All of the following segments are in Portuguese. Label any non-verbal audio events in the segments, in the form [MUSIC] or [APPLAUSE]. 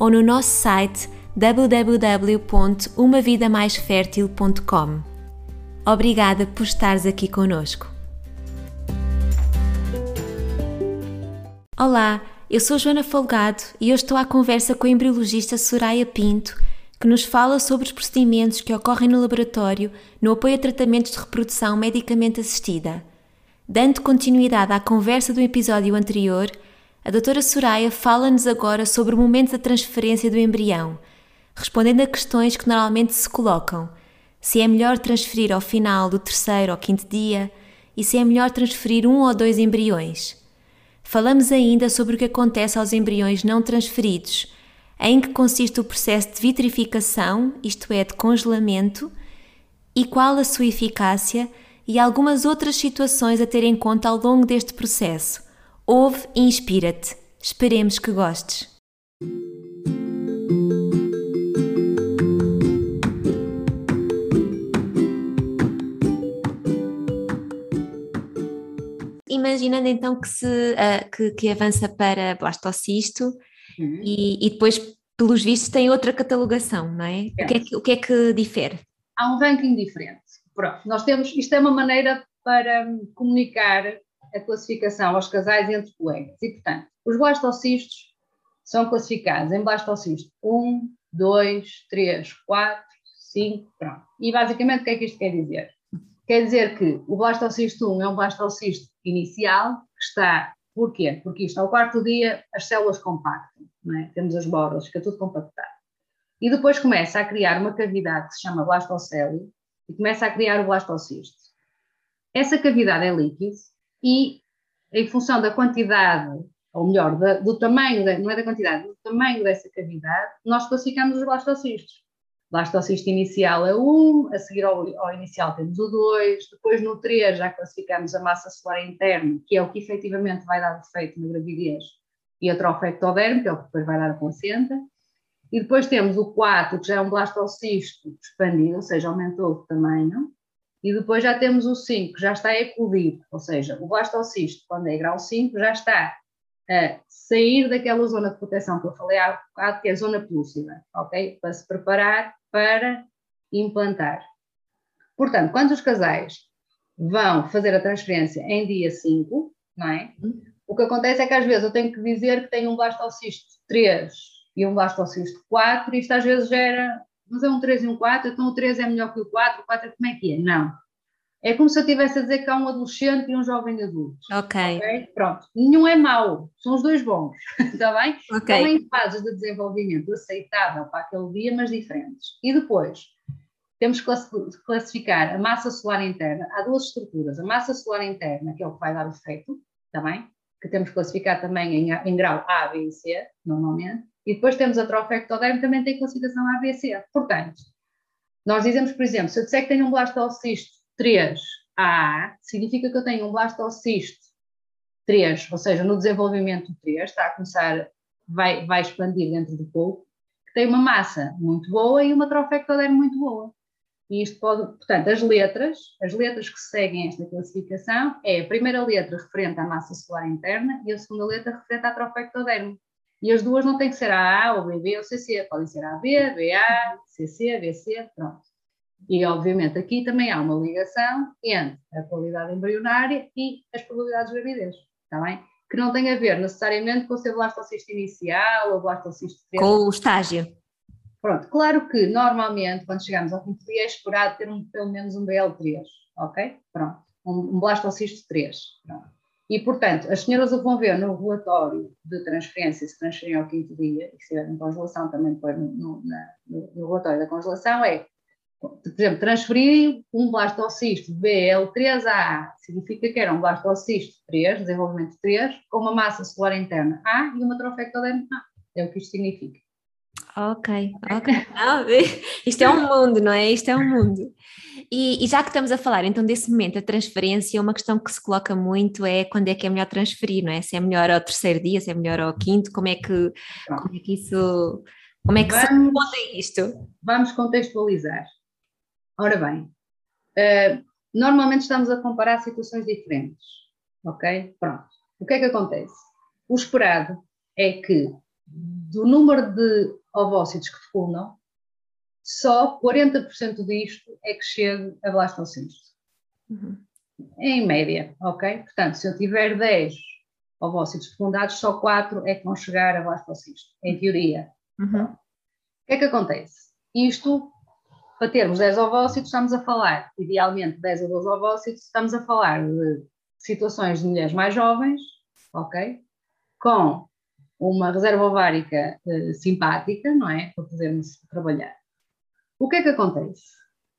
ou no nosso site www.umavidamaisfertil.com. Obrigada por estares aqui conosco. Olá, eu sou Joana Folgado e hoje estou à conversa com a embriologista Soraya Pinto, que nos fala sobre os procedimentos que ocorrem no laboratório no apoio a tratamentos de reprodução medicamente assistida. Dando continuidade à conversa do episódio anterior, a doutora Soraya fala-nos agora sobre o momento da transferência do embrião, respondendo a questões que normalmente se colocam. Se é melhor transferir ao final do terceiro ou quinto dia e se é melhor transferir um ou dois embriões. Falamos ainda sobre o que acontece aos embriões não transferidos, em que consiste o processo de vitrificação, isto é, de congelamento, e qual a sua eficácia e algumas outras situações a ter em conta ao longo deste processo Ouve e inspira-te. Esperemos que gostes. Imaginando então que, se, uh, que, que, avança para blastocisto uhum. e, e, depois, pelos vistos, tem outra catalogação, não é? é. O, que é que, o que é que difere? Há um ranking diferente. Pronto, nós temos, isto é uma maneira para comunicar a classificação aos casais entre colegas. E, portanto, os blastocistos são classificados em blastocisto 1, 2, 3, 4, 5, pronto. E basicamente o que é que isto quer dizer? Quer dizer que o blastocisto 1 é um blastocisto inicial que está, porquê? Porque isto ao quarto dia as células compactam, é? temos as bordas, fica tudo compactado. E depois começa a criar uma cavidade que se chama blastocélio e começa a criar o blastocisto. Essa cavidade é líquida e em função da quantidade, ou melhor, da, do tamanho, da, não é da quantidade, do tamanho dessa cavidade, nós classificamos os blastocistos. Blastocisto inicial é 1, a seguir ao, ao, inicial temos o 2, depois no 3 já classificamos a massa celular interna, que é o que efetivamente vai dar defeito na gravidez, e a trofectoderme, que é o que depois vai dar a placenta. E depois temos o 4, que já é um blastocisto expandido, ou seja, aumentou o tamanho. E depois já temos o 5, já está eclodido, ou seja, o blastocisto, quando é grau 5, já está a sair daquela zona de proteção que eu falei há bocado, que é a zona pelúcida, ok? Para se preparar para implantar. Portanto, quando os casais vão fazer a transferência em dia 5, não é? O que acontece é que às vezes eu tenho que dizer que tenho um blastocisto 3 e um blastocisto 4, e isto às vezes gera mas é um 3 e um 4, então o 3 é melhor que o 4, o 4 é como é que é? Não. É como se eu estivesse a dizer que há um adolescente e um jovem adulto. Ok. okay? Pronto. Nenhum é mau, são os dois bons, [LAUGHS] está bem? Ok. Estão em fases de desenvolvimento aceitável para aquele dia, mas diferentes. E depois, temos que classificar a massa solar interna. Há duas estruturas. A massa solar interna, que é o que vai dar o efeito, está bem? Que temos que classificar também em, em grau A, B e C, normalmente. E depois temos a trofectoderme, também tem classificação ABC. Portanto, nós dizemos, por exemplo, se eu disser que tenho um blastocisto 3A, significa que eu tenho um blastocisto 3, ou seja, no desenvolvimento 3, está a começar, vai, vai expandir dentro do pouco, que tem uma massa muito boa e uma trofectoderme muito boa. E isto pode, portanto, as letras, as letras que seguem esta classificação é a primeira letra referente à massa celular interna e a segunda letra referente à trofectoderme. E as duas não têm que ser AA ou BB ou CC, podem ser AB, BA, CC, BC, pronto. E, obviamente, aqui também há uma ligação entre a qualidade embrionária e as probabilidades de gravidez, está bem? Que não tem a ver necessariamente com ser blastocisto inicial ou blastocisto... Com o estágio. Pronto, claro que normalmente, quando chegamos ao quinto dia, é esperado ter um, pelo menos um BL3, ok? Pronto, um, um blastocisto 3, pronto. E, portanto, as senhoras vão ver no relatório de transferência, se transferem ao quinto dia, e se estiver em congelação, também depois no, no, no, relatório da congelação, é, por exemplo, transferir um blastocisto BL3A, significa que era um blastocisto 3, desenvolvimento 3, com uma massa celular interna A e uma trofectoderme A. É o que isto significa. Ok, ok. Não, isto é um mundo, não é? Isto é um mundo. E, e, já que estamos a falar então desse momento, a transferência, uma questão que se coloca muito é quando é que é melhor transferir, não é? Se é melhor ao terceiro dia, se é melhor ao quinto, como é que, como é que isso, como é que vamos, se responde isto? Vamos contextualizar. Ora bem, uh, normalmente estamos a comparar situações diferentes, ok? Pronto. O que é que acontece? O esperado é que do número de ovócitos que fecundam, só 40% disto é que chega a blastocisto. Uhum. Em média, ok? Portanto, se eu tiver 10 ovócitos fecundados, só 4 é que vão chegar a blastocisto, em teoria. Uhum. O que é que acontece? Isto, para termos 10 ovócitos, estamos a falar, idealmente 10 ou 12 ovócitos, estamos a falar de situações de mulheres mais jovens, ok? Com uma reserva ovárica uh, simpática, não é? Para podermos trabalhar. O que é que acontece?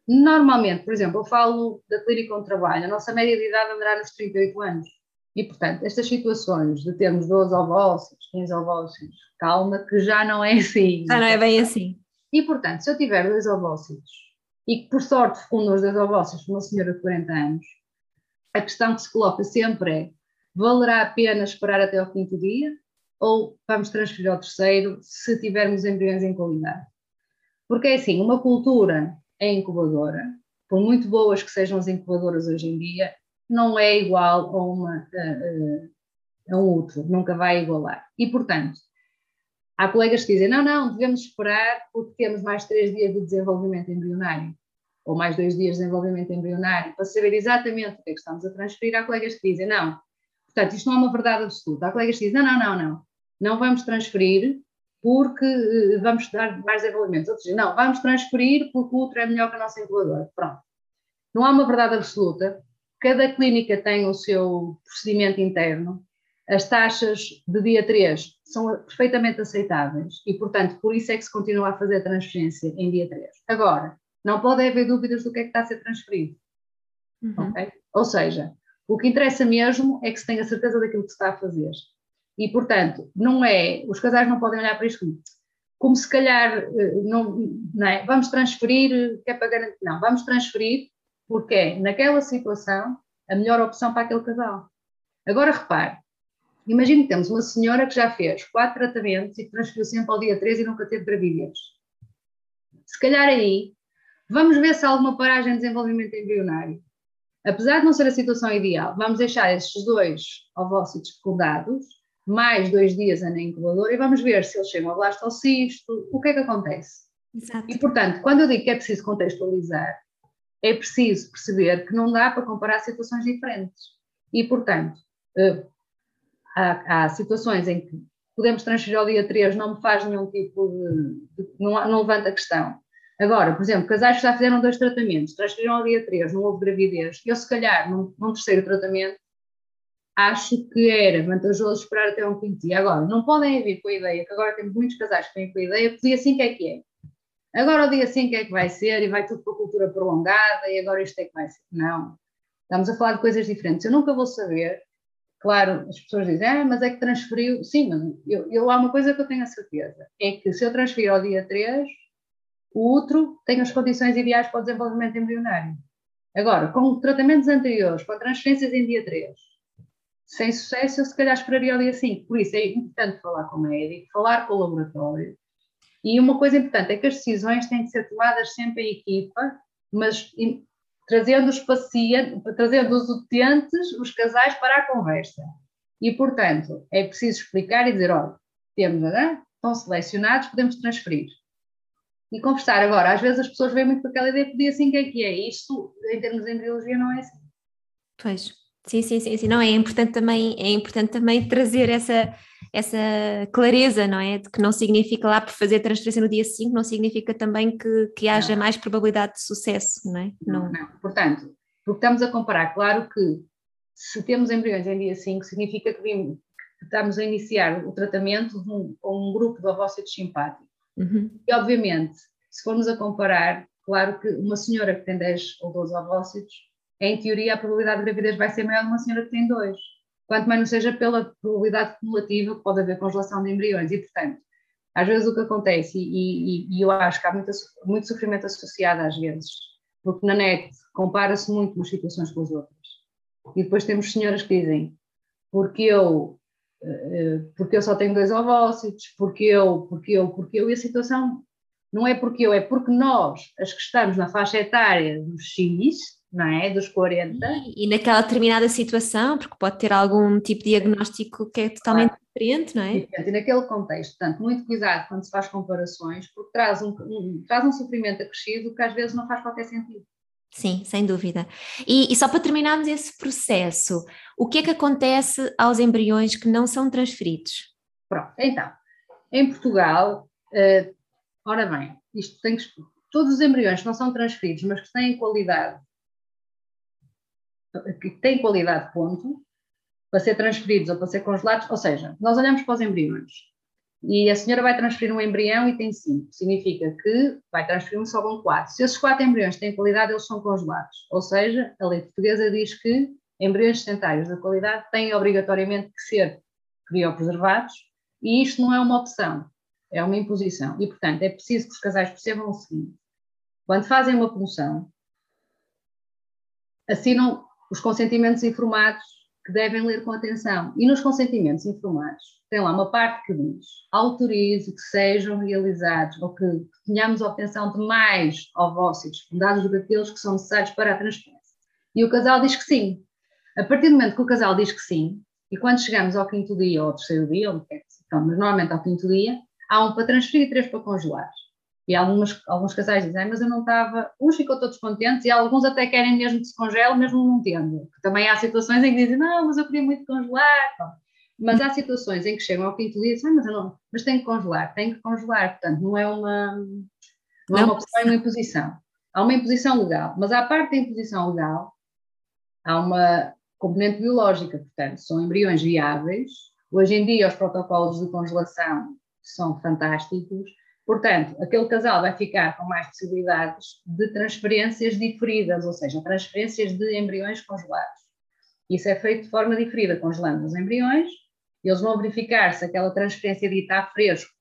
Normalmente, por exemplo, eu falo da clínica onde trabalho, a nossa média de idade andará nos 38 anos. E, portanto, estas situações de termos 12 ovócitos, 15 ovócitos, calma, que já não é assim. Já não é bem assim. E, portanto, se eu tiver dois ovócitos e que, por sorte, fecundam os dois ovócitos uma senhora de 40 anos, a questão que se coloca sempre é: valerá a pena esperar até ao quinto dia ou vamos transferir ao terceiro se tivermos embriões em qualidade? Porque é assim, uma cultura é incubadora, por muito boas que sejam as incubadoras hoje em dia, não é igual a, uma, a, a, um útero, nunca vai igualar. E, portanto, há colegas que dizem, não, não, devemos esperar porque temos mais três dias de desenvolvimento embrionário, ou mais dois dias de desenvolvimento embrionário, para saber exatamente o que é que estamos a transferir. Há colegas que dizem, não, portanto, isto não é uma verdade absoluta. Há colegas que dizem, não, não, não, não, não vamos transferir porque eh, vamos dar mais desenvolvimento. Outros dizem, não, vamos transferir porque o outro é melhor que a nossa incubadora. Pronto. Não há uma verdade absoluta. Cada clínica tem o seu procedimento interno. As taxas de dia 3 são perfeitamente aceitáveis e, portanto, por isso é que se continua a fazer a transferência em dia 3. Agora, não pode haver dúvidas do que é que está a ser transferido. Uhum. Okay? Ou seja, o que interessa mesmo é que se tenha certeza daquilo que se está a fazer. E, portanto, não é, os casais não podem olhar para isto como, se calhar, eh, não, não é, vamos transferir, que é para garantir, não, vamos transferir porque é, naquela situação, a melhor opção para aquele casal. Agora, repare, imagine que temos uma senhora que já fez quatro tratamentos e transferiu sempre ao dia 13 e nunca teve gravidez. Se calhar aí, vamos ver se há alguma paragem de desenvolvimento embrionário. Apesar de não ser a situação ideal, vamos deixar esses dois ovócitos fecundados mais dois dias na incubadora e vamos ver se eles chegam a blastocisto, o que é que acontece. Exato. E, portanto, quando eu digo que é preciso contextualizar, é preciso perceber que não dá para comparar situações diferentes. E, portanto, eh, há, há situações em que podemos transferir ao dia 3, não me faz nenhum tipo de. de não, não levanta questão. Agora, por exemplo, casais que já fizeram dois tratamentos, transferiram ao dia 3, não houve gravidez, eu, se calhar, num, num terceiro tratamento, acho que era vantajoso esperar até um quinto dia. Agora, não podem vir com a ideia, que agora temos muitos casais que vêm com a ideia, que dia 5 é que é. Agora o dia 5 é que vai ser e vai tudo para a cultura prolongada e agora isto é que vai ser. Não. Estamos a falar de coisas diferentes. Eu nunca vou saber. Claro, as pessoas dizem, ah, mas é que transferiu. Sim, mas eu, eu, há uma coisa que eu tenho a certeza: é que se eu transferir ao dia 3, o outro tem as condições ideais para o desenvolvimento embrionário. Agora, com tratamentos anteriores, com transferências em dia 3, sem sucesso, eu se calhar esperaria o dia 5. Por isso é importante falar com o médico, falar com o laboratório. E uma coisa importante é que as decisões têm que ser tomadas sempre em equipa, mas trazendo os pacientes, trazendo os utentes, os casais para a conversa. E, portanto, é preciso explicar e dizer, olha, temos, né? estão selecionados, podemos transferir. E conversar. Agora, às vezes as pessoas veem muito com aquela ideia que dia 5 é que é. Isto, em termos de embriologia, não é assim. Pois. Sim, sim, sim, sim. Não, é importante também, é importante também trazer essa, essa clareza, não é? De que não significa lá por fazer transferência no dia 5, não significa também que, que haja não. mais probabilidade de sucesso, não é? Não. não. Portanto, porque estamos a comparar, claro que se temos embriões em dia 5, significa que, vimos, que estamos a iniciar o tratamento com um, um, grupo de ovócitos simpáticos. Uhum. E, obviamente, se formos a comparar, claro que uma senhora que tem 10 ou 12 ovócitos em teoria, a probabilidade de gravidez vai ser maior de uma senhora que tem dois. Quanto mais não seja pela probabilidade cumulativa que pode haver congelação de embriões. E, portanto, Às vezes o que acontece, e, e, e eu acho que há muito, muito sofrimento associado às vezes, porque na net compara-se muito umas situações com as outras. E depois temos senhoras que dizem, porque eu, eh, porque eu só tenho dois ovócitos, porque eu, porque eu, porque eu, e a situação não é porque eu, é porque nós, as que estamos na faixa etária dos X, não é? Dos 40. E, e naquela determinada situação, porque pode ter algum tipo de diagnóstico que é totalmente claro. diferente, não é? E naquele contexto, portanto, muito cuidado quando se faz comparações, porque traz um, um, traz um sofrimento acrescido que às vezes não faz qualquer sentido. Sim, sem dúvida. E, e, só para terminarmos esse processo, o que é que acontece aos embriões que não são transferidos? Pronto, então, em Portugal, uh, ora bem, isto tem que. Todos os embriões que não são transferidos, mas que têm qualidade que têm qualidade ponto, para ser transferidos ou para ser congelados, ou seja, nós olhamos para os embriões e a senhora vai transferir um embrião e tem cinco, significa que vai transferir um só com quatro. Se esses quatro embriões têm qualidade, eles são congelados, ou seja, a lei portuguesa diz que embriões sedentários da qualidade têm obrigatoriamente que ser criopreservados e isto não é uma opção, é uma imposição. E, portanto, é preciso que os casais percebam o seguinte: quando fazem uma punção, assinam os consentimentos informados que devem ler com atenção. E nos consentimentos informados tem lá uma parte que diz autorize que sejam realizados ou que, tenhamos a obtenção de mais ovócitos fecundados do que que são necessários para a transferência. E o casal diz que sim. A partir do momento que o casal diz que sim, e quando chegamos ao quinto dia ou ao terceiro dia, onde quer que se, mas normalmente ao quinto dia, há um para transferir e três para congelar. E algumas, alguns casais dizem, mas eu não estava. Uns ficam todos contentes e alguns até querem mesmo que se congele, mesmo não tendo. Também há situações em que dizem, não, mas eu queria muito congelar. Mas há situações em que chegam ao quinto dia e dizem, ah, mas eu não, mas tenho que congelar, tenho que congelar. Portanto, não é uma, não é uma opção, é uma imposição. Há uma imposição legal, mas à parte da imposição legal, há uma componente biológica, portanto, são embriões viáveis. Hoje em dia, os protocolos de congelação são fantásticos Portanto, aquele casal vai ficar com mais possibilidades de transferências diferidas, ou seja, transferências de embriões congelados. Isso é feito de forma diferida, congelando os embriões, eles vão verificar se aquela transferência dita a fresco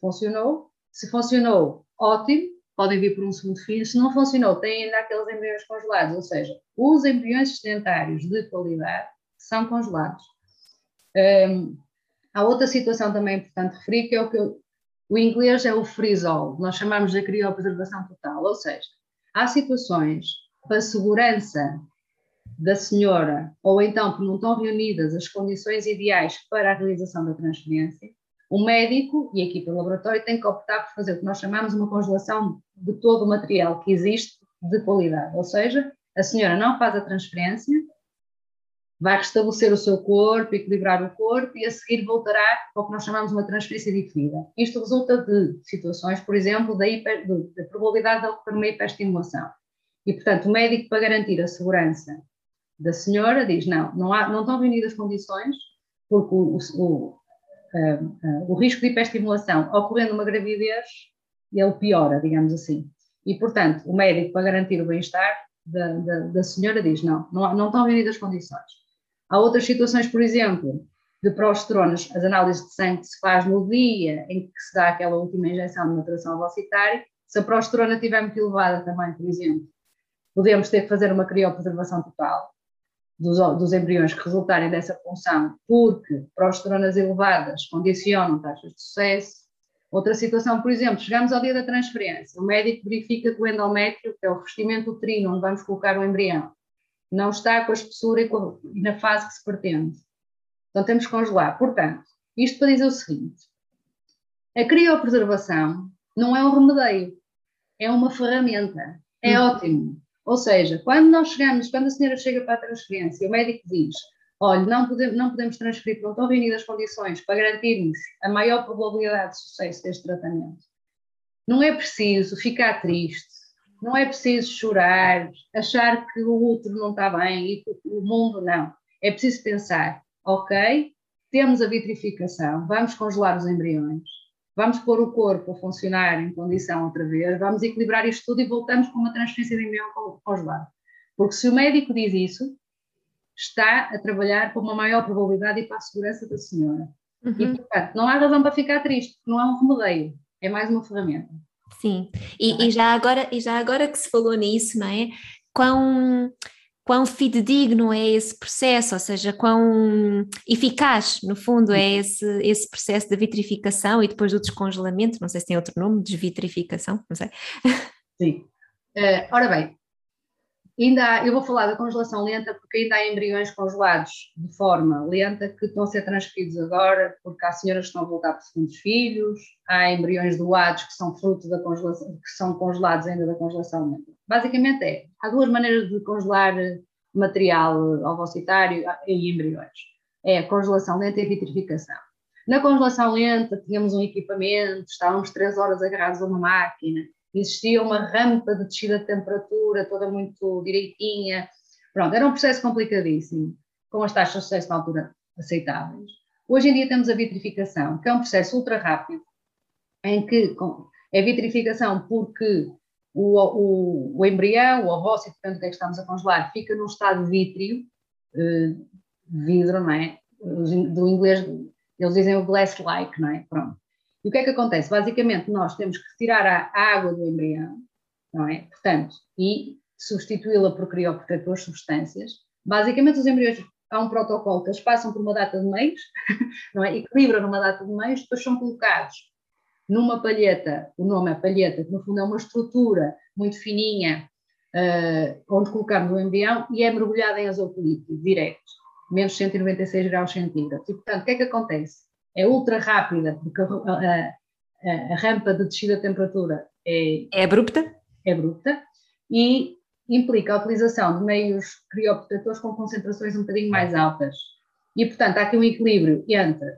funcionou. Se funcionou, ótimo, podem vir por um segundo filho. Se não funcionou, têm ainda aqueles embriões congelados, ou seja, os embriões sedentários de qualidade são congelados. Um, há outra situação também importante referir, que é o que eu o inglês é o freeze-all, nós chamamos de criopreservação total, ou seja, há situações para segurança da senhora, ou então que não estão reunidas as condições ideais para a realização da transferência, o médico e a equipa do laboratório têm que optar por fazer o que nós chamamos uma congelação de todo o material que existe de qualidade, ou seja, a senhora não faz a transferência, vai restabelecer o seu corpo, equilibrar o corpo e a seguir voltará ao que nós chamamos de uma transferência diferida. Isto resulta de situações, por exemplo, da, hiper, da probabilidade de ocorrer uma hiperestimulação. E, portanto, o médico, para garantir a segurança da senhora, diz: não, não, há, não estão reunidas condições, porque o, o, uh, uh, o risco de hiperestimulação ocorrendo uma gravidez, ele piora, digamos assim. E, portanto, o médico, para garantir o bem-estar da, da, da, senhora, diz: não, não, não estão reunidas condições. Há outras situações, por exemplo, de prostronas, as análises de sangue que se faz no dia em que se dá aquela última injeção de maturação ovocitária, se a prostrona estiver muito elevada também, por exemplo, podemos ter que fazer uma criopreservação total dos, dos embriões que resultarem dessa função, porque prostronas elevadas condicionam taxas de sucesso. Outra situação, por exemplo, chegamos ao dia da transferência, o médico verifica que o endométrio, que é o revestimento uterino onde vamos colocar o embrião, não está com a espessura e, e na fase que se pretende. Então temos que congelar. Portanto, isto para dizer o seguinte: a criopreservação não é um remedio, é uma ferramenta, é uhum. ótimo. Ou seja, quando nós chegamos, quando a senhora chega para a transferência, o médico diz: olha, não podemos, não podemos transferir, não estão reunidas as condições para garantirmos a maior probabilidade de sucesso deste tratamento. Não é preciso ficar triste, não é preciso chorar, achar que o outro não está bem e que o mundo não. É preciso pensar, ok, temos a vitrificação, vamos congelar os embriões, vamos pôr o corpo a funcionar em condição outra vez, vamos equilibrar isto tudo e voltamos com uma transferência de embrião congelado. Porque se o médico diz isso, está a trabalhar com uma maior probabilidade e para a segurança da senhora. Uhum. E, portanto, não há razão para ficar triste, porque não é um remedeio, é mais uma ferramenta. Sim, e, é? e, já agora, e já agora que se falou nisso, não é? Quão, quão fidedigno é esse processo, ou seja, quão eficaz, no fundo, é esse, esse processo da vitrificação e depois do descongelamento, não sei se tem outro nome, desvitrificação, não sei. Sim. Uh, ora bem, Ainda há, eu vou falar da congelação lenta porque ainda há embriões congelados de forma lenta que estão a ser transferidos agora, porque há senhoras que estão a voltar para segundos filhos, há embriões doados que são fruto da congelação, que são congelados ainda da congelação lenta. Basicamente é, há duas maneiras de congelar material ovocitário em embriões. É a congelação lenta e a vitrificação. Na congelação lenta tínhamos um equipamento, estávamos três horas agarrados a uma máquina, existia uma rampa de descida de temperatura toda muito direitinha. Pronto, era um processo complicadíssimo, com as taxas de sucesso na altura aceitáveis. Hoje em dia temos a vitrificação, que é um processo ultra rápido, em que é vitrificação porque o, o, o embrião, o ovócito, portanto, que é que estamos a congelar, fica num estado vítreo, eh, vidro, não é? Do inglês, eles dizem o glass-like, não é? Pronto. E o que é que acontece? Basicamente, nós temos que retirar a água do embrião, não é? Portanto, e substituí-la por crioprotetores, substâncias. Basicamente, os embriões, há um protocolo que eles passam por uma data de meios, [LAUGHS] não é? Equilibram numa data de meios, depois são colocados numa palheta, o nome é palheta, que no fundo é uma estrutura muito fininha, uh, onde colocamos o embrião e é mergulhada em azoto líquido, direto, menos 196 graus centígrados. E, portanto, o que é que acontece? É ultra rápida, porque a, a, a, rampa de descida de temperatura é, é abrupta. É abrupta e implica a utilização de meios crioprotetores com concentrações um bocadinho mais altas. E, portanto, há aqui um equilíbrio entre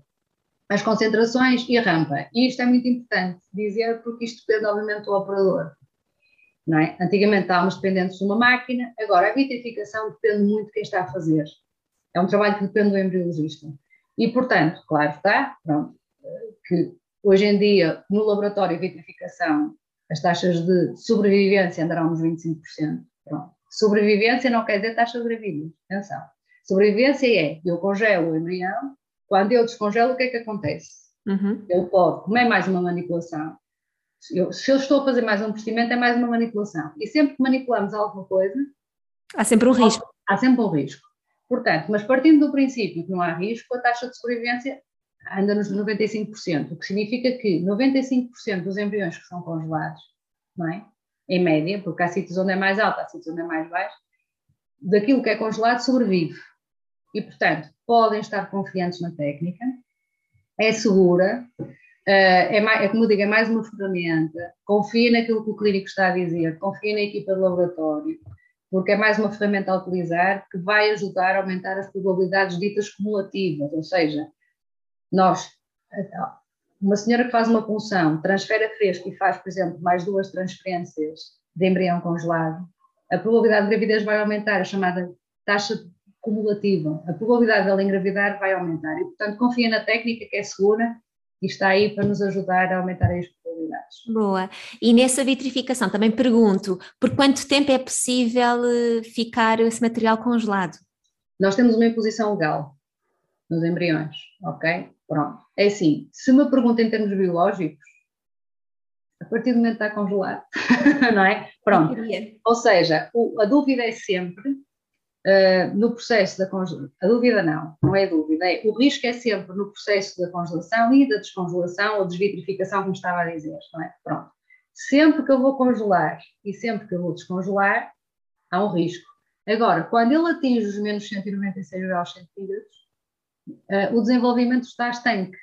as concentrações e a rampa. E isto é muito importante dizer, porque isto depende, obviamente, do operador. Não é? Antigamente estávamos dependentes de uma máquina, agora a vitrificação depende muito de quem está a fazer. É um trabalho que depende do embriologista. E, portanto, claro está, pronto, que hoje em dia, no laboratório de vitrificação, as taxas de sobrevivência andarão nos 25%. Pronto. Sobrevivência não quer dizer taxa de gravidez, atenção. Sobrevivência é, eu congelo o embrião, quando eu descongelo, o que é que acontece? Uhum. Eu posso, como é mais uma manipulação, eu, se eu estou a fazer mais um procedimento, é mais uma manipulação. E sempre que manipulamos alguma coisa... Há sempre um risco. Há sempre um risco. Portanto, mas partindo do princípio que não há risco, a taxa de sobrevivência anda nos 95%, o que significa que 95% dos embriões que são congelados, não é? em média, porque há sítios onde é mais alto, há sítios onde é mais baixo, daquilo que é congelado sobrevive. E, portanto, podem estar confiantes na técnica, é segura, eh, é, mais, é como eu digo, é mais uma ferramenta, confia naquilo que o clínico está a dizer, confia na equipa de laboratório, porque é mais uma ferramenta a utilizar que vai ajudar a aumentar as probabilidades ditas cumulativas, ou seja, nós, uma senhora que faz uma punção, transfere a fresco e faz, por exemplo, mais duas transferências de embrião congelado, a probabilidade de gravidez vai aumentar, a chamada taxa cumulativa, a probabilidade dela engravidar vai aumentar. E, portanto, confia na técnica que é segura e está aí para nos ajudar a aumentar as Boa. E nessa vitrificação também pergunto, por quanto tempo é possível eh, ficar esse material congelado? Nós temos uma imposição legal nos embriões, ok? Pronto. É assim, se me pergunta em termos biológicos, a partir do momento está congelado, [LAUGHS] não é? Pronto. Ou seja, o, a dúvida é sempre uh, no processo da congelação, a dúvida não, não é dúvida, é, o risco é sempre no processo da congelação e da descongelação ou desvitrificação, como estava a dizer, não é? Pronto. Sempre que eu vou congelar e sempre que eu vou descongelar, há um risco. Agora, quando ele atinge os menos 196 graus centígrados, uh, o desenvolvimento está estanque.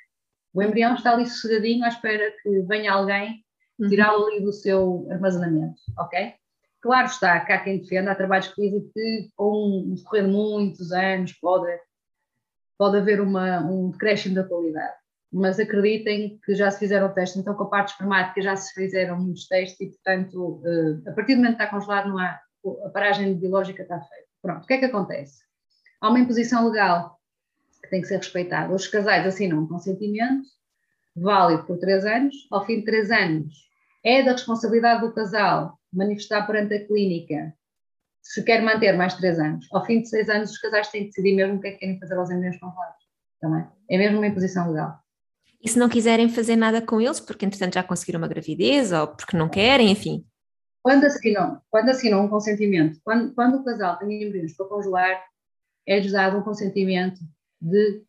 O embrião está ali sossegadinho à espera que venha alguém uhum. tirá-lo ali do seu armazenamento, ok? Claro está, cá quem defenda, há trabalhos que dizem que com um decorrer de muitos anos pode, pode haver uma, um decréscimo da qualidade. Mas acreditem que já se fizeram testes, então com a parte espermática já se fizeram muitos testes e, portanto, eh, a partir do momento que está congelado, não há, a paragem biológica está feita. Pronto, o que é que acontece? Há uma imposição legal que tem que ser respeitada. Os casais assinam um consentimento válido por três anos, ao fim de três anos é da responsabilidade do casal manifestar perante a clínica se quer manter mais três anos. Ao fim de seis anos, os casais têm que decidir mesmo o que é que querem fazer aos embriões congelados. Também. É mesmo uma imposição legal. E se não quiserem fazer nada com eles, porque entretanto já conseguiram uma gravidez ou porque não querem, enfim? Quando assinam, quando assinam um consentimento, quando, quando o casal tem embriões para congelar, é-lhes dado um consentimento de,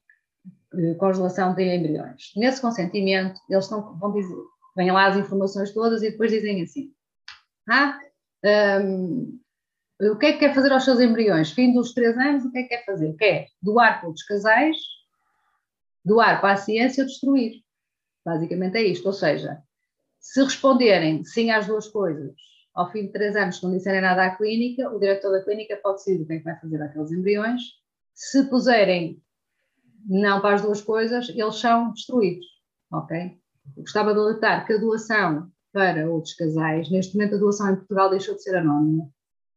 de congelação de embriões. Nesse consentimento, eles estão, vão dizer, vêm lá as informações todas e depois dizem assim: Ah, um, o que é que quer fazer aos seus embriões? Fim dos três anos, o que é que quer fazer? Quer doar para outros casais, doar para a ciência ou destruir. Basicamente é isto. Ou seja, se responderem sim às duas coisas, ao fim de três anos, se não disserem nada à clínica, o diretor da clínica pode decidir o que é que vai fazer àqueles embriões. Se puserem não para as duas coisas, eles são destruídos. Ok? Eu gostava de alertar que a doação para outros casais, neste momento a doação em Portugal deixou de ser anónima.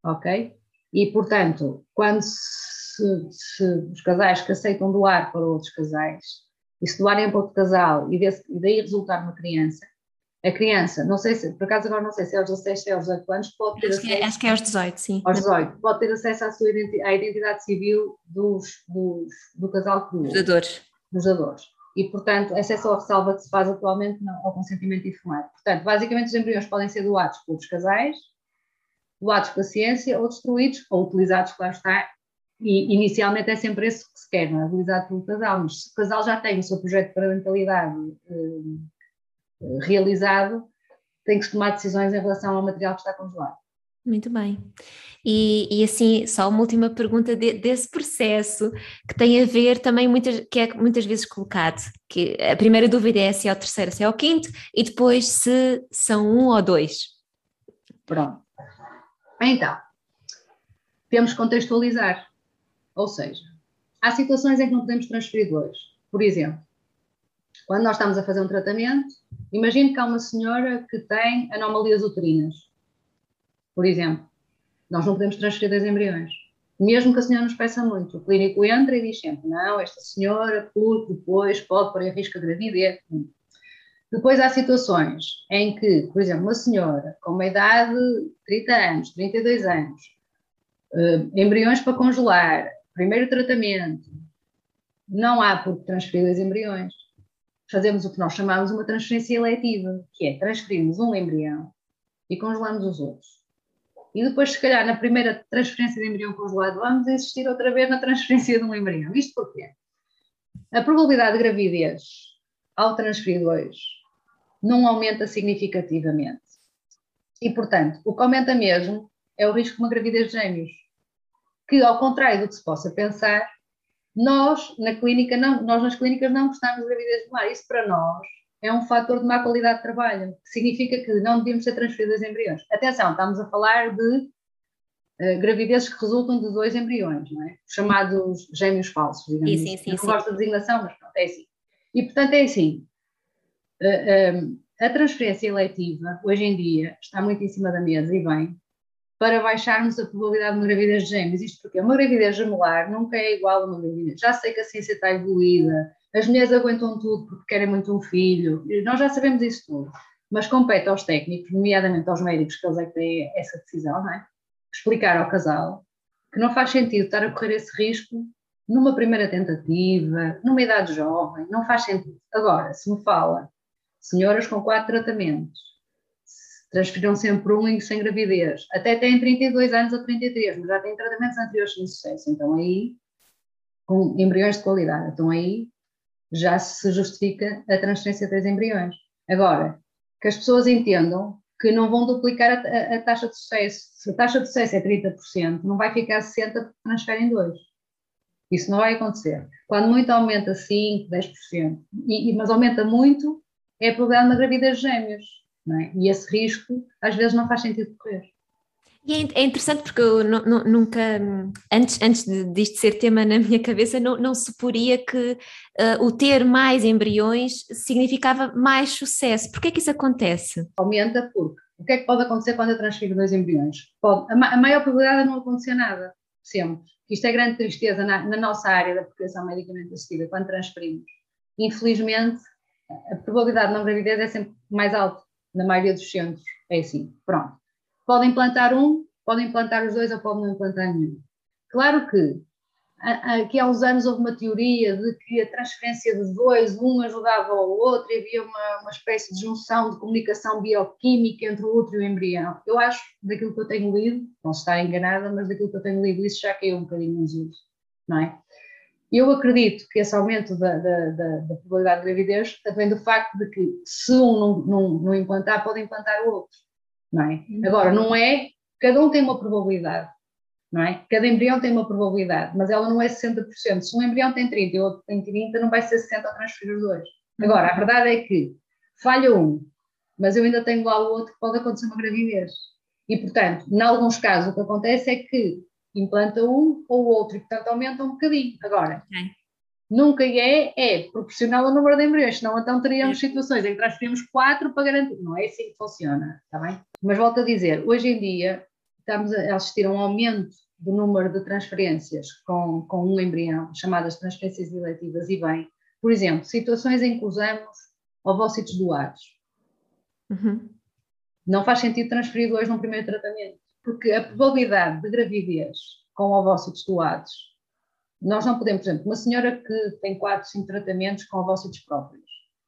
Ok? E, portanto, quando se, se os casais que aceitam doar para outros casais, e se doarem para outro casal e, desse, e daí resultar uma criança, a criança, não sei se, por acaso agora não sei se é aos 16, se é aos 18 anos, pode ter acho acesso. Que é, acho que é aos 18, sim. Aos 18, pode ter acesso à, sua identi à identidade civil dos, dos, do casal que Dos dadores. Dos dadores. E, portanto, essa é só a ressalva que se faz atualmente ao consentimento informado. Portanto, basicamente os embriões podem ser doados outros casais, doados pela ciência ou destruídos, ou utilizados, claro está, e inicialmente é sempre esse que se quer, não é? Utilizado pelo casal, mas se o casal já tem o seu projeto de parentalidade eh, realizado, tem que tomar decisões em relação ao material que está congelado. Muito bem. E, e, assim, só uma última pergunta de, desse processo que tem a ver também muitas, que é muitas vezes colocado, que a primeira dúvida é se é o terceiro, se é o quinto, e depois se são um ou dois. Pronto. Então, temos que contextualizar. Ou seja, há situações em que não podemos transferir dois. Por exemplo, quando nós estamos a fazer um tratamento, imagine que há uma senhora que tem anomalias uterinas, por exemplo. Nós não podemos transferir dois embriões. Mesmo que a senhora nos peça muito. O clínico entra e diz sempre: não, esta senhora, porque depois pode pôr em risco a gravidez. Depois há situações em que, por exemplo, uma senhora com uma idade de 30 anos, 32 anos, uh, embriões para congelar, primeiro tratamento, não há por que transferir os embriões. Fazemos o que nós chamamos uma transferência eletiva, que é transferirmos um embrião e congelamos os outros. E depois, se calhar, na primeira transferência de embrião congelado, vamos insistir outra vez na transferência de um embrião. Isto porquê? A probabilidade de gravidez ao transferir dois não aumenta significativamente. E, portanto, o que aumenta mesmo é o risco de uma gravidez de gêmeos que, ao contrário do que se possa pensar, nós, na clínica, não, nós nas clínicas não gostamos de gravidez de Isso para nós é um fator de má qualidade de trabalho, que significa que não devíamos ser transferidos embriões. Atenção, estamos a falar de uh, gravidezes que resultam de dois embriões, não é? chamados gêmeos falsos, digamos sim, sim, assim. sim, não sim. gosto da designação, mas pronto, é assim. E, portanto, é assim, uh, eh, um, eh, a transferência eletiva, hoje em dia, está muito em cima da mesa e bem, para baixarmos a probabilidade de uma gravidez de gêmeos. Isto porque uma gravidez gemelar nunca é igual a uma gravidez. Já sei que a ciência está evoluída, as mulheres aguentam tudo porque querem muito um filho, nós já sabemos isso tudo. Mas compete aos técnicos, nomeadamente aos médicos, que eles é que têm essa decisão, não é? Explicar ao casal que não faz sentido estar a correr esse risco numa primeira tentativa, numa idade jovem, não faz sentido. Agora, se me fala, senhoras com quatro tratamentos, transferiram sempre um sem gravidez. Até têm 32 anos ou 33, mas já têm tratamentos anteriores sem sucesso. Então aí, com embriões de qualidade, então aí já se justifica a transferência dos embriões. Agora, que as pessoas entendam que não vão duplicar a, a, a, taxa de sucesso. Se a taxa de sucesso é 30%, não vai ficar 60% porque transferem dois. Isso não vai acontecer. Quando muito aumenta 5%, 10%, e, e, mas aumenta muito, é problema na gravidez de gêmeos é? E esse risco às vezes não faz sentido correr. E é, é interessante porque eu nunca, antes, antes disto ser tema na minha cabeça, não, não suporia que uh, o ter mais embriões significava mais sucesso. Por que é que isso acontece? Aumenta porque o que é que pode acontecer quando eu transfiro dois embriões? Pode, a, a maior probabilidade é não acontecer nada, sempre. Isto é grande tristeza na, na nossa área da procriação medicamente assistida, quando transferimos. Infelizmente, a probabilidade de não gravidez é sempre mais alta na maioria dos centros é assim, pronto. Podem plantar um, podem plantar os dois ou podem não plantar nenhum. Claro que aqui há uns anos houve uma teoria de que a transferência de dois, um ajudava ao outro, e havia uma, uma espécie de junção de comunicação bioquímica entre o útero e o embrião. Eu acho, daquilo que eu tenho lido, posso estar enganada, mas daquilo que eu tenho lido, isso já caiu um bocadinho nos uso, não é? Eu acredito que esse aumento da, da, da, da probabilidade de gravidez vem do facto de que se um não, não, não implantar, pode implantar o outro, não é? Uhum. Agora, não é, cada um tem uma probabilidade, não é? Cada embrião tem uma probabilidade, mas ela não é 60%. Se um embrião tem 30 e o outro tem 30, não vai ser 60 ao transferir os dois. Agora, a verdade é que falha um, mas eu ainda tenho lá o outro que pode acontecer uma gravidez. E, portanto, em alguns casos, o que acontece é que implanta um ou o outro e, portanto, aumenta um bocadinho. Agora, okay. nunca é, é proporcional ao número de embriões, senão então teríamos é. situações em que transferimos quatro para garantir. Não é assim que funciona, está bem? Mas volto a dizer, hoje em dia estamos a assistir a um aumento do número de transferências com, com um embrião, chamadas transferências eletivas, e bem, por exemplo, situações em que usamos ovócitos doados. Uhum. Não faz sentido transferir dois num primeiro tratamento, porque a probabilidade de gravidez com ovócitos doados, nós não podemos, por exemplo, uma senhora que tem 4, 5 tratamentos com ovócitos próprios,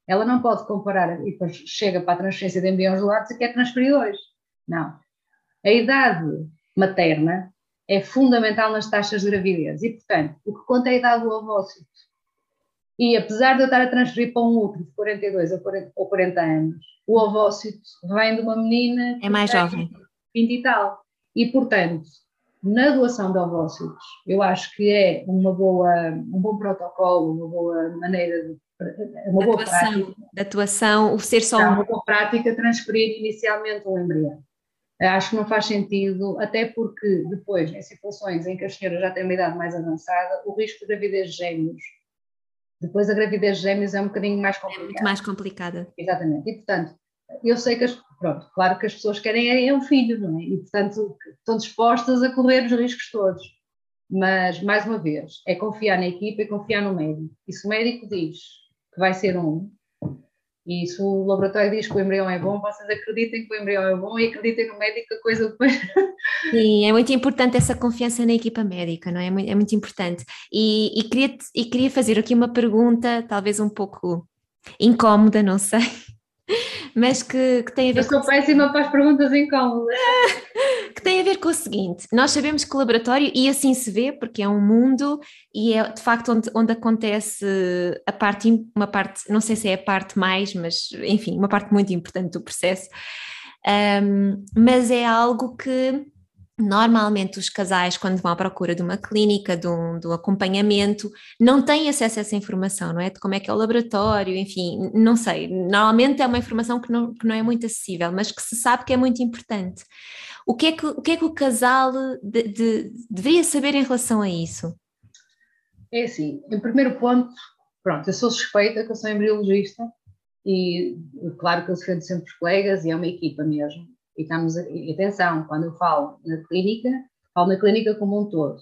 ela não pode comparar e depois chega para a transferência de embriões doados e quer transferir dois. Não. A idade materna é fundamental nas taxas de gravidez. E, portanto, o que conta é a idade do ovócito. E apesar de eu estar a transferir para um útero de 42 ou 40, anos, o ovócito vem de uma menina. É mais jovem. 20 e tal. E, portanto, na doação de ovócitos, eu acho que é uma boa, um bom protocolo, uma boa maneira de. Uma boa atuação, prática. De atuação, o ser só. É uma boa prática transferir inicialmente um embrião. Acho que não faz sentido, até porque depois, em situações em que a senhora já tem uma idade mais avançada, o risco de gravidez de gêmeos, depois a gravidez de gêmeos é um bocadinho mais complicada. É muito mais complicada. Exatamente. E, portanto, eu sei que, as, pronto, claro que as pessoas querem é um filho, não é? E, portanto, estão dispostas a correr os riscos todos. Mas, mais uma vez, é confiar na equipa e confiar no médico. E se o médico diz que vai ser um, e se o laboratório diz que o embrião é bom, vocês acreditem que o embrião é bom e acreditem no médico que a coisa depois. Sim, é muito importante essa confiança na equipa médica, não é? É muito, é muito importante. E, e, queria, e queria fazer aqui uma pergunta, talvez um pouco incómoda, não sei, mas que, que tem a ver Eu sou com... péssima para as perguntas incómodas. [LAUGHS] que tem a ver com o seguinte: nós sabemos que o laboratório, e assim se vê, porque é um mundo e é de facto onde, onde acontece a parte, uma parte, não sei se é a parte mais, mas enfim, uma parte muito importante do processo, um, mas é algo que Normalmente, os casais, quando vão à procura de uma clínica, de um, um, acompanhamento, não têm acesso a essa informação, não é? De como é que é o laboratório, enfim, não sei. Normalmente é uma informação que não, que não é muito acessível, mas que se sabe que é muito importante. O que é que o, que é que o casal de, de, deveria saber em relação a isso? É assim, em primeiro ponto, pronto, eu sou suspeita que eu sou embriologista e claro que eu defendo sempre os colegas e é uma equipa mesmo e estamos, e atenção, quando eu falo na clínica, falo na clínica como um todo.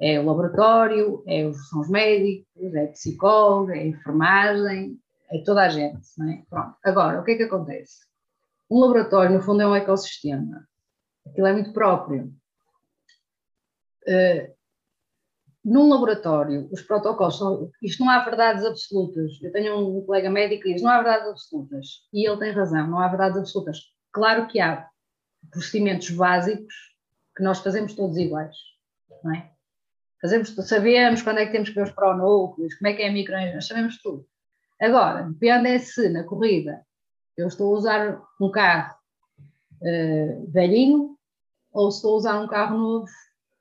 É o laboratório, é os, são os médicos, é psicólogo, é a enfermagem, é toda a gente. Não é? Pronto. Agora, o que é que acontece? Um laboratório, no fundo, é um ecossistema. Aquilo é muito próprio. Uh, num laboratório, os protocolos são. Isto não há verdades absolutas. Eu tenho um colega médico que diz: não há verdades absolutas. E ele tem razão, não há verdades absolutas. Claro que há procedimentos básicos que nós fazemos todos iguais, não é? Fazemos, sabemos quando é que temos que ver os pronúcleos, como é que é a microengenharia, sabemos tudo. Agora, depende é se na corrida eu estou a usar um carro uh, velhinho ou se estou a usar um carro novo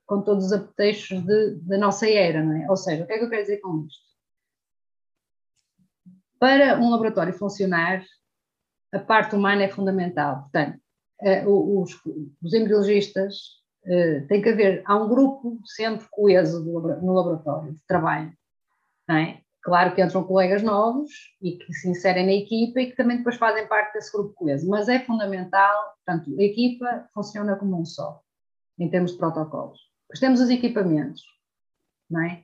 com todos os apetrechos da nossa era, não é? Ou seja, o que é que eu quero dizer com isto? Para um laboratório funcionar, a parte humana é fundamental. Portanto, eh, os, os embriologistas eh, tem que haver, há um grupo sempre coeso no laboratório de trabalho, é? Claro que entram colegas novos e que se inserem na equipa e que também depois fazem parte desse grupo coeso, mas é fundamental, portanto, a equipa funciona como um só, em termos de protocolos. Depois temos os equipamentos, é?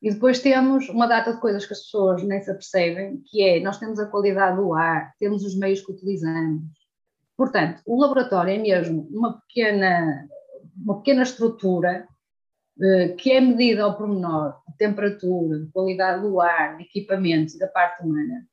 E depois temos uma data de coisas que as pessoas nem se apercebem, que é, nós temos a qualidade do ar, temos os meios que utilizamos. Portanto, o laboratório é mesmo uma pequena, uma pequena estrutura eh, que é medida ao pormenor, de temperatura, de qualidade do ar, de equipamentos e da parte humana,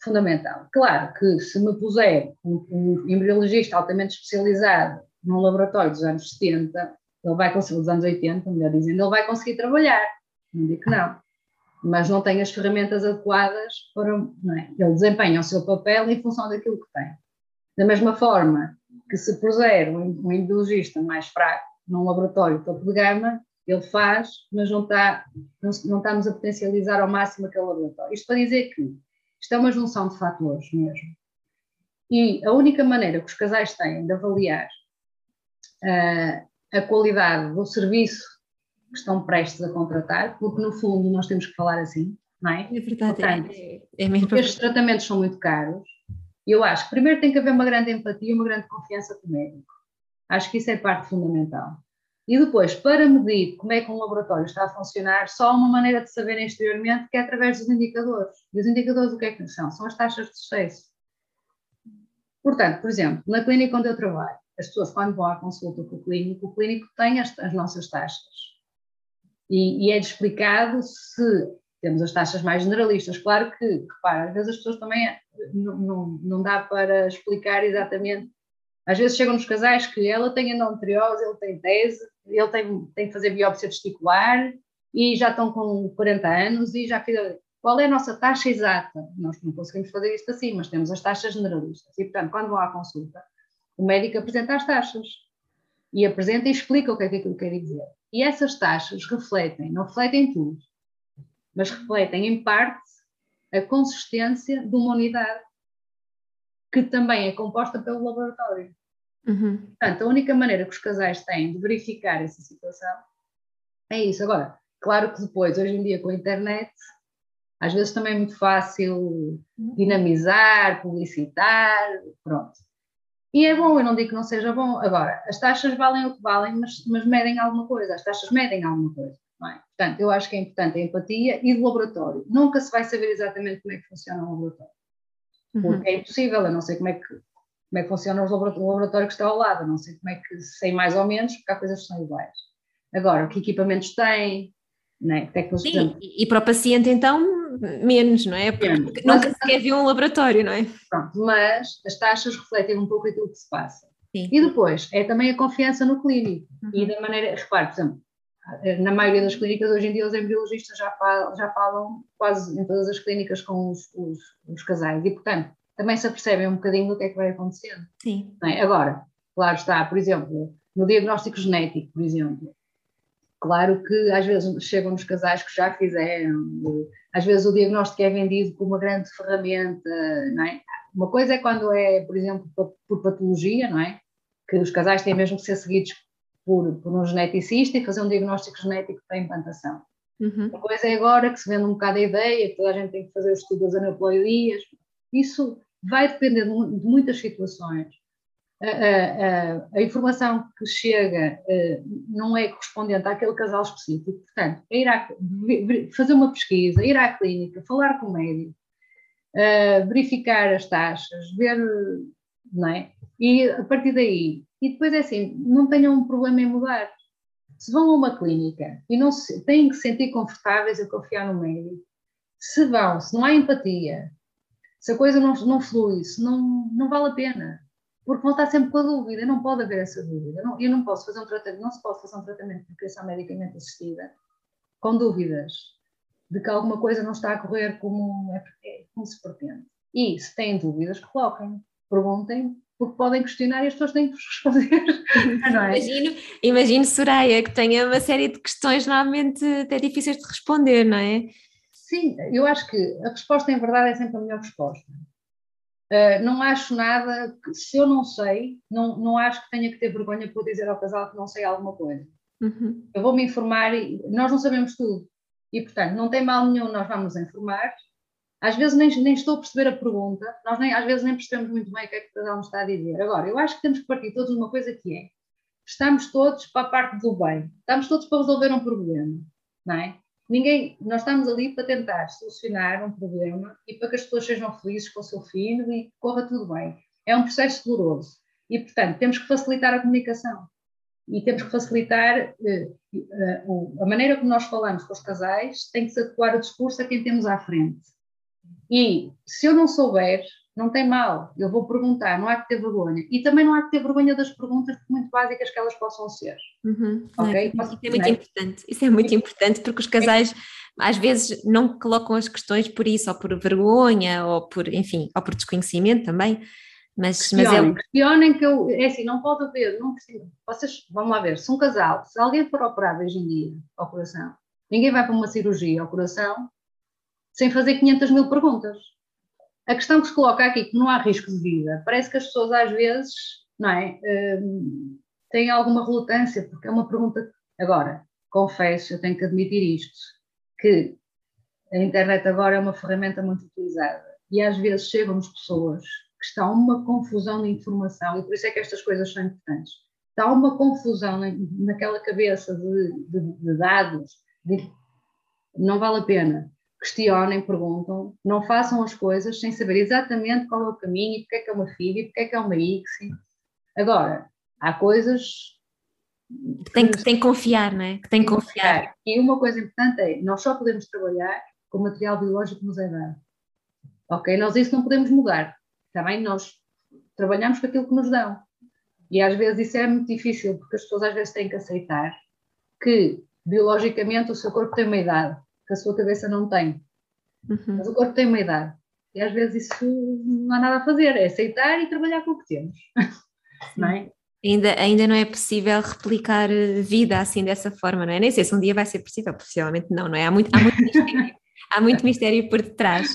fundamental. Claro que se me puser um, um embriologista altamente especializado num laboratório dos anos 70, ele vai conseguir, dos anos 80, melhor dizendo, ele vai conseguir trabalhar, não digo que não, mas não tem as ferramentas adequadas para, não é? ele desempenha o seu papel em função daquilo que tem. Da mesma forma que se puser um, um mais fraco num laboratório topo de gama, ele faz, mas não, está, não, não estamos a potencializar ao máximo aquele laboratório. Isto para dizer que isto é uma junção de fatores mesmo. E a única maneira que os casais têm de avaliar uh, a qualidade do serviço que estão prestes a contratar, porque no fundo nós temos que falar assim, não é? É verdade, Portanto, é, é mesmo. Porque estes tratamentos são muito caros. Eu acho que primeiro tem que haver uma grande empatia, uma grande confiança com o médico. Acho que isso é parte fundamental. E depois, para medir como é que um laboratório está a funcionar, só há uma maneira de saber exteriormente, que é através dos indicadores. E os indicadores o que é que são? São as taxas de sucesso. Portanto, por exemplo, na clínica onde eu trabalho, as pessoas quando vão à consulta com o clínico, o clínico tem as, as nossas taxas. E, e é explicado se temos as taxas mais generalistas. Claro que, repara, às vezes as pessoas também não, não, não dá para explicar exatamente às vezes chegam nos casais que ela tem endometriose, ele tem tese, ele tem, tem que fazer biópsia testicular e já estão com 40 anos e já fizeram. Qual é a nossa taxa exata? Nós não conseguimos fazer isto assim, mas temos as taxas generalistas. E, portanto, quando vão à consulta, o médico apresenta as taxas e apresenta e explica o que é que aquilo quer dizer. E essas taxas refletem, não refletem tudo, mas refletem em parte a consistência de uma unidade que também é composta pelo laboratório. Uhum. Portanto, a única maneira que os casais têm de verificar essa situação é isso. Agora, claro que depois, hoje em dia, com a internet, às vezes também é muito fácil dinamizar, publicitar, pronto. E é bom, eu não digo que não seja bom. Agora, as taxas valem o que valem, mas, mas medem alguma coisa, as taxas medem alguma coisa. É? Portanto, eu acho que é importante a empatia e do laboratório. Nunca se vai saber exatamente como é que funciona um laboratório. Uhum. Porque é impossível, eu não sei como é que, como é que funciona o laboratório que está ao lado, eu não sei como é que, sei mais ou menos, porque há coisas que são iguais. Agora, que equipamentos tem, né? Sim, e para o paciente então menos, não é? Porque menos. nunca mas, sequer viu um laboratório, não é? Pronto, mas as taxas refletem um pouco aquilo que se passa. Sim. E depois, é também a confiança no clínico. Uhum. E da maneira, repare, por exemplo, na maioria das clínicas hoje em dia os embriologistas já falam, já falam quase em todas as clínicas com os, os, os casais e, portanto, também se apercebem um bocadinho do que é que vai acontecendo. Sim. É? Agora, claro está, por exemplo, no diagnóstico genético, por exemplo, claro que às vezes chegam nos casais que já fizeram, às vezes o diagnóstico é vendido como uma grande ferramenta, não é? Uma coisa é quando é, por exemplo, por patologia, não é? Que os casais têm mesmo que ser seguidos por, por um geneticista e fazer um diagnóstico genético para a implantação. Uhum. A coisa é agora que se vende um bocado a ideia, que toda a gente tem que fazer o estudo das aneuploidias. Isso vai depender de, de muitas situações. A, a, a, informação que chega uh, não é correspondente àquele casal específico. Portanto, é ir à, fazer uma pesquisa, ir à clínica, falar com o médico, uh, verificar as taxas, ver, não é? E a partir daí e depois é assim, não tenham um problema em mudar. Se vão a uma clínica e não se, têm que se sentir confortáveis a confiar no médico, se vão, se não há empatia, se a coisa não, não flui, se não, não vale a pena. Porque vão estar sempre com a dúvida, não pode haver essa dúvida. Eu não, eu não posso fazer um tratamento, não se pode fazer um tratamento de criação medicamente assistida com dúvidas de que alguma coisa não está a correr como, é, é como se pretende. E se têm dúvidas, coloquem, perguntem porque podem questionar e as pessoas têm que vos responder. [LAUGHS] Não é? imagino, imagino, Soraya, que tenha uma série de questões normalmente até difíceis de responder, não é? Sim, eu acho que a resposta em verdade é sempre a melhor resposta. Uh, não acho nada, que, se eu não sei, não, não acho que tenha que ter vergonha por dizer ao casal que não sei alguma coisa. Uhum. Eu vou me informar e nós não sabemos tudo. E, portanto, não tem mal nenhum nós vamos informar às vezes nem, nem estou a perceber a pergunta, nós nem, às vezes nem percebemos muito bem o que é que o casal nos está a dizer. Agora, eu acho que temos que partir todos de uma coisa que é, estamos todos para a parte do bem, estamos todos para resolver um problema, não é? Ninguém, nós estamos ali para tentar solucionar um problema e para que as pessoas sejam felizes com o seu filho e corra tudo bem. É um processo doloroso e, portanto, temos que facilitar a comunicação. e temos que facilitar uh, a maneira como nós falamos com os casais, tem que se adequar o discurso a quem temos à frente. E se eu não souber, não tem mal, eu vou perguntar, não há que ter vergonha. E também não há que ter vergonha das perguntas, muito básicas que elas possam ser. Uhum, okay? é, isso é muito importante, isso é muito importante, porque os casais às vezes não colocam as questões por isso, ou por vergonha, ou por, enfim, ou por desconhecimento também. Mas, questionem, mas é... questionem que eu, é assim, não pode haver, não precisa, vocês, vamos lá ver, se um casal, se alguém for operado hoje em dia ao coração, ninguém vai para uma cirurgia ao coração sem fazer 500 mil perguntas. A questão que se coloca aqui, que não há risco de vida, parece que as pessoas às vezes, não é, hum, têm alguma relutância, porque é uma pergunta. Agora, confesso, eu tenho que admitir isto, que a internet agora é uma ferramenta muito utilizada e às vezes chegam-nos pessoas que está uma confusão de informação, e por isso é que estas coisas são importantes. Está uma confusão naquela cabeça de, de, de dados, de, não vale a pena. Questionem, perguntam, não façam as coisas sem saber exatamente qual é o caminho, e porque é que é uma FIG, e porque é que é uma ICSI. Agora, há coisas tem que, tem que confiar, não é? Que tem que confiar. E uma coisa importante é, nós só podemos trabalhar com o material biológico que nos é dado. Ok? Nós isso não podemos mudar. Também nós trabalhamos com aquilo que nos dão. E às vezes isso é muito difícil, porque as pessoas às vezes têm que aceitar que biologicamente o seu corpo tem uma idade, que a sua cabeça não tem. Uhum. Mas o corpo tem uma idade. E às vezes isso não há nada a fazer, é aceitar e trabalhar com o que temos. não é? Ainda, ainda não é possível replicar eh, vida assim dessa forma, não é? Nem sei se um dia vai ser possível, possivelmente não, não é? Há muito, há muito, mistério, há muito mistério por detrás.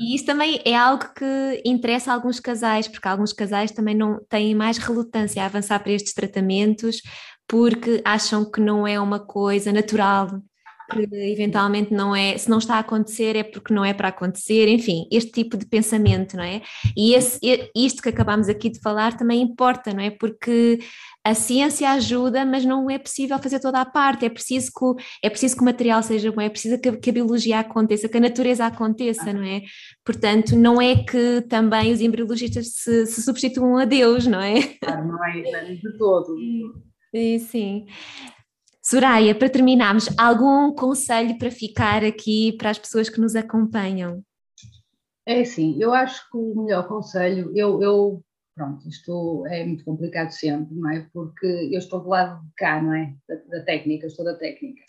E isso também é algo que interessa a alguns casais, porque alguns casais também não têm mais relutância a avançar para estes tratamentos porque acham que não é uma coisa natural, que eventualmente não é, se não está a acontecer é porque não é para acontecer, enfim, este tipo de pensamento, não é? E esse, isto que acabamos aqui de falar também importa, não é? Porque a ciência ajuda, mas não é possível fazer toda a parte, é preciso que, é preciso que o material seja bom, é preciso que, que a biologia aconteça, que a natureza aconteça, não é? Portanto, não é que também os embriologistas se, se substituam a Deus, não é? Claro, não é de todo. Sim, sim. Soraya, para terminarmos, algum conselho para ficar aqui para as pessoas que nos acompanham? É assim, eu acho que o melhor conselho, eu, eu pronto, isto é muito complicado sempre, não é? Porque eu estou do lado de cá, não é? Da, da técnica, estou da técnica.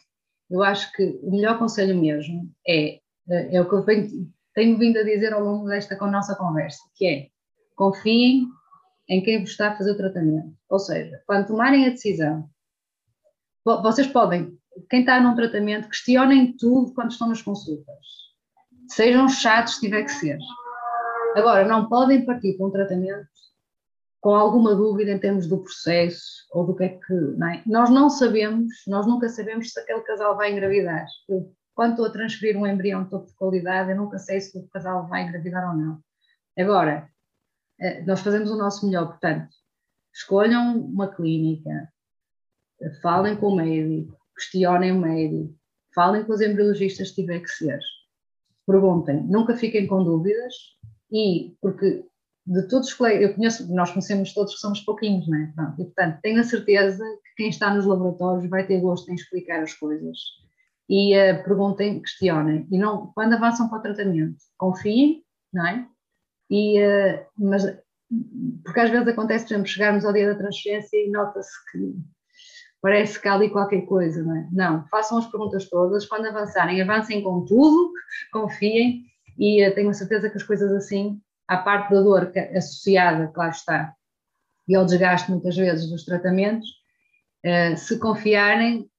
Eu acho que o melhor conselho mesmo é, é, é o que eu venho, tenho vindo a dizer ao longo desta nossa conversa, que é confiem em quem vos está a fazer o tratamento. Ou seja, quando tomarem a decisão vocês podem, quem está num tratamento, questionem tudo quando estão nas consultas. Sejam chatos se tiver que ser. Agora, não podem partir para um tratamento com alguma dúvida em termos do processo ou do que é que. Não é? Nós não sabemos, nós nunca sabemos se aquele casal vai engravidar. Eu, quando estou a transferir um embrião de topo de qualidade, eu nunca sei se o casal vai engravidar ou não. Agora, eh, nós fazemos o nosso melhor, portanto, escolham uma clínica, falem com o médico, questionem o médico, falem com os embriologistas se tiver que ser, perguntem, nunca fiquem com dúvidas e, porque de todos os colegas, eu conheço, nós conhecemos todos que somos pouquinhos, não é? Pronto, e portanto, tenho a certeza que quem está nos laboratórios vai ter gosto em explicar as coisas e uh, perguntem, questionem e não, quando avançam para o tratamento, confiem, não é? E, uh, mas, porque às vezes acontece, por exemplo, chegarmos ao dia da transferência e nota-se que parece que há ali qualquer coisa, não é? Não, façam as perguntas todas, quando avançarem, avancem com tudo, [LAUGHS] confiem e uh, tenho a certeza que as coisas assim, à parte da dor que, associada, claro está, e ao desgaste muitas vezes dos tratamentos, uh, se confiarem.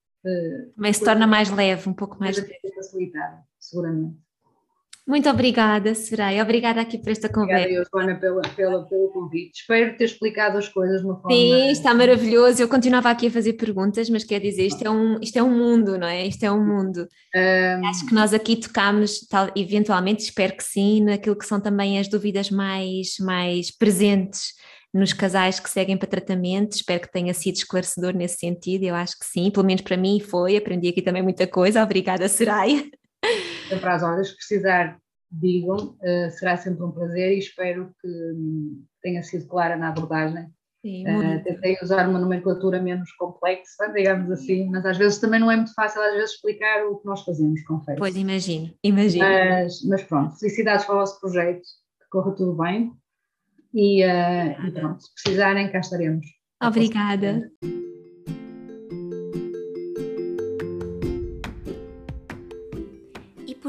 Também se torna mais leve, um pouco mais leve. Facilitada, seguramente. Muito obrigada, Soraya. Obrigada aqui por esta conversa. Obrigada, Joana, pela, pela, pelo convite. Espero ter explicado as coisas de uma forma. Sim, está maravilhoso. Eu continuava aqui a fazer perguntas, mas quer dizer, isto é um, isto é um mundo, não é? Isto é um mundo. Um... Acho que nós aqui tocámos, tal, eventualmente, espero que sim, naquilo que são também as dúvidas mais, mais presentes nos casais que seguem para tratamento. Espero que tenha sido esclarecedor nesse sentido. Eu acho que sim, pelo menos para mim foi. Aprendi aqui também muita coisa. Obrigada, Soraya. Para as horas que precisar digam, uh, será sempre um prazer e espero que um, tenha sido clara na abordagem Sim, uh, tentei usar uma nomenclatura menos complexa, digamos assim, mas às vezes também não é muito fácil às vezes explicar o que nós fazemos, confesso. Pois, imagino, imagino. Mas, mas pronto, felicidades para o vosso projeto, que corra tudo bem e, uh, e pronto, se precisarem cá estaremos. Obrigada.